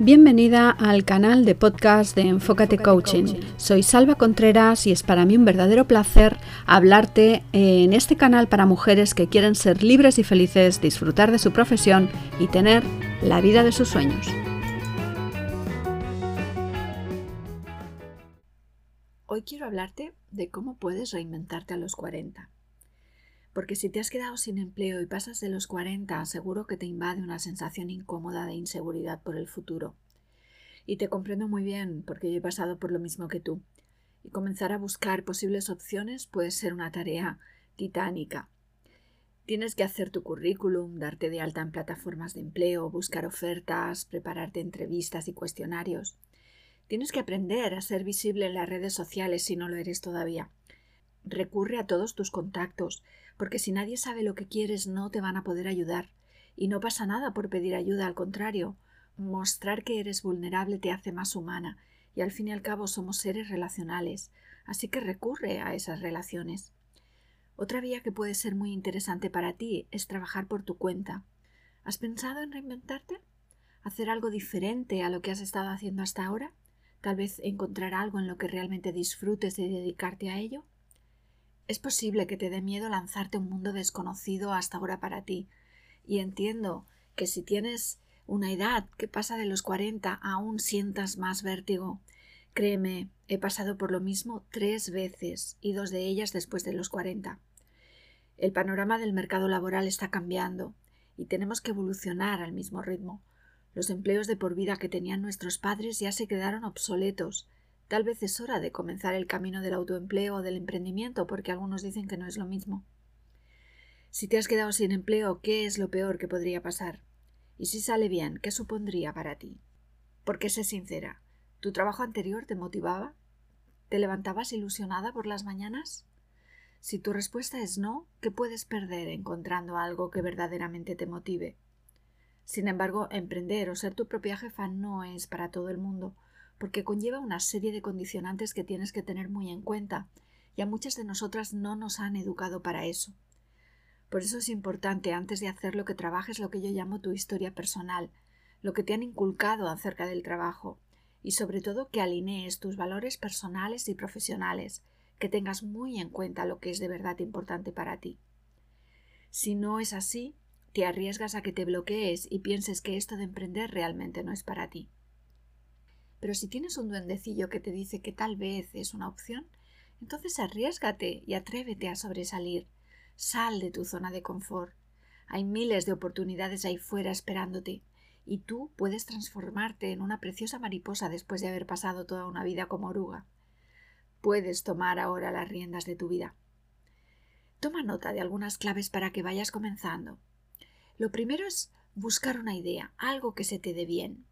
Bienvenida al canal de podcast de Enfócate Coaching. Soy Salva Contreras y es para mí un verdadero placer hablarte en este canal para mujeres que quieren ser libres y felices, disfrutar de su profesión y tener la vida de sus sueños. Hoy quiero hablarte de cómo puedes reinventarte a los 40. Porque si te has quedado sin empleo y pasas de los 40, seguro que te invade una sensación incómoda de inseguridad por el futuro. Y te comprendo muy bien, porque yo he pasado por lo mismo que tú. Y comenzar a buscar posibles opciones puede ser una tarea titánica. Tienes que hacer tu currículum, darte de alta en plataformas de empleo, buscar ofertas, prepararte entrevistas y cuestionarios. Tienes que aprender a ser visible en las redes sociales si no lo eres todavía. Recurre a todos tus contactos, porque si nadie sabe lo que quieres no te van a poder ayudar. Y no pasa nada por pedir ayuda, al contrario, mostrar que eres vulnerable te hace más humana, y al fin y al cabo somos seres relacionales, así que recurre a esas relaciones. Otra vía que puede ser muy interesante para ti es trabajar por tu cuenta. ¿Has pensado en reinventarte? ¿Hacer algo diferente a lo que has estado haciendo hasta ahora? ¿Tal vez encontrar algo en lo que realmente disfrutes y dedicarte a ello? Es posible que te dé miedo lanzarte a un mundo desconocido hasta ahora para ti, y entiendo que si tienes una edad que pasa de los 40 aún sientas más vértigo. Créeme, he pasado por lo mismo tres veces y dos de ellas después de los 40. El panorama del mercado laboral está cambiando y tenemos que evolucionar al mismo ritmo. Los empleos de por vida que tenían nuestros padres ya se quedaron obsoletos Tal vez es hora de comenzar el camino del autoempleo o del emprendimiento, porque algunos dicen que no es lo mismo. Si te has quedado sin empleo, ¿qué es lo peor que podría pasar? Y si sale bien, ¿qué supondría para ti? Porque sé sincera, ¿tu trabajo anterior te motivaba? ¿Te levantabas ilusionada por las mañanas? Si tu respuesta es no, ¿qué puedes perder encontrando algo que verdaderamente te motive? Sin embargo, emprender o ser tu propia jefa no es para todo el mundo, porque conlleva una serie de condicionantes que tienes que tener muy en cuenta, y a muchas de nosotras no nos han educado para eso. Por eso es importante, antes de hacerlo, que trabajes lo que yo llamo tu historia personal, lo que te han inculcado acerca del trabajo, y sobre todo que alinees tus valores personales y profesionales, que tengas muy en cuenta lo que es de verdad importante para ti. Si no es así, te arriesgas a que te bloquees y pienses que esto de emprender realmente no es para ti. Pero si tienes un duendecillo que te dice que tal vez es una opción, entonces arriesgate y atrévete a sobresalir. Sal de tu zona de confort. Hay miles de oportunidades ahí fuera esperándote, y tú puedes transformarte en una preciosa mariposa después de haber pasado toda una vida como oruga. Puedes tomar ahora las riendas de tu vida. Toma nota de algunas claves para que vayas comenzando. Lo primero es buscar una idea, algo que se te dé bien.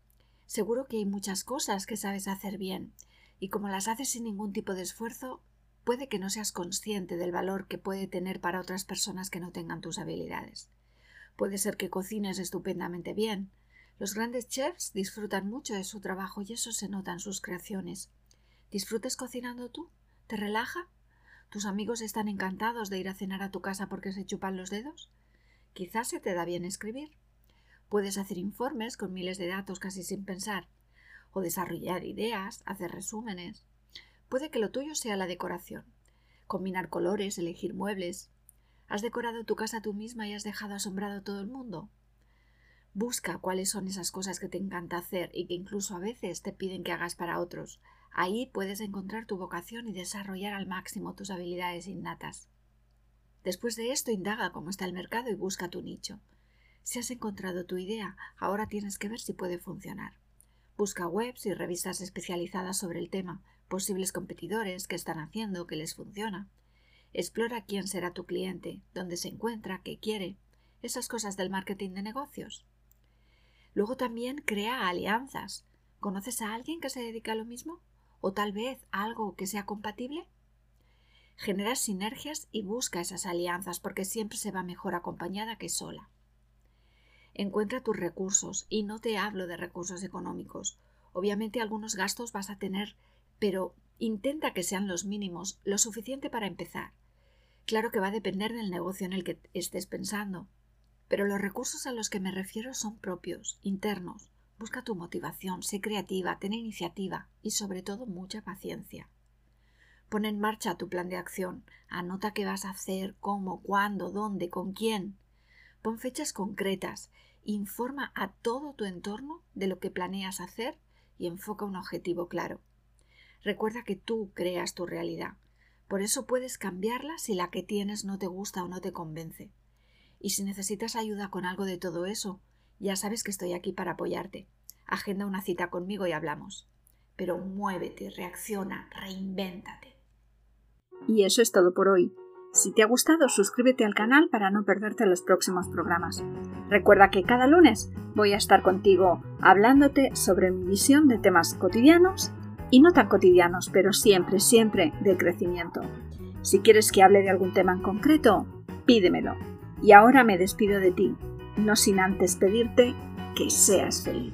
Seguro que hay muchas cosas que sabes hacer bien, y como las haces sin ningún tipo de esfuerzo, puede que no seas consciente del valor que puede tener para otras personas que no tengan tus habilidades. Puede ser que cocines estupendamente bien. Los grandes chefs disfrutan mucho de su trabajo y eso se nota en sus creaciones. ¿Disfrutes cocinando tú? ¿Te relaja? ¿Tus amigos están encantados de ir a cenar a tu casa porque se chupan los dedos? Quizás se te da bien escribir. Puedes hacer informes con miles de datos casi sin pensar, o desarrollar ideas, hacer resúmenes. Puede que lo tuyo sea la decoración, combinar colores, elegir muebles. ¿Has decorado tu casa tú misma y has dejado asombrado a todo el mundo? Busca cuáles son esas cosas que te encanta hacer y que incluso a veces te piden que hagas para otros. Ahí puedes encontrar tu vocación y desarrollar al máximo tus habilidades innatas. Después de esto, indaga cómo está el mercado y busca tu nicho. Si has encontrado tu idea, ahora tienes que ver si puede funcionar. Busca webs y revistas especializadas sobre el tema, posibles competidores, qué están haciendo, qué les funciona. Explora quién será tu cliente, dónde se encuentra, qué quiere, esas cosas del marketing de negocios. Luego también crea alianzas. ¿Conoces a alguien que se dedica a lo mismo? ¿O tal vez algo que sea compatible? Genera sinergias y busca esas alianzas porque siempre se va mejor acompañada que sola. Encuentra tus recursos y no te hablo de recursos económicos. Obviamente algunos gastos vas a tener, pero intenta que sean los mínimos, lo suficiente para empezar. Claro que va a depender del negocio en el que estés pensando, pero los recursos a los que me refiero son propios, internos, Busca tu motivación, sé creativa, ten iniciativa y sobre todo mucha paciencia. Pon en marcha tu plan de acción, anota qué vas a hacer, cómo, cuándo, dónde, con quién. Pon fechas concretas, informa a todo tu entorno de lo que planeas hacer y enfoca un objetivo claro. Recuerda que tú creas tu realidad, por eso puedes cambiarla si la que tienes no te gusta o no te convence. Y si necesitas ayuda con algo de todo eso, ya sabes que estoy aquí para apoyarte. Agenda una cita conmigo y hablamos. Pero muévete, reacciona, reinvéntate. Y eso es todo por hoy. Si te ha gustado, suscríbete al canal para no perderte los próximos programas. Recuerda que cada lunes voy a estar contigo hablándote sobre mi visión de temas cotidianos y no tan cotidianos, pero siempre, siempre de crecimiento. Si quieres que hable de algún tema en concreto, pídemelo. Y ahora me despido de ti, no sin antes pedirte que seas feliz.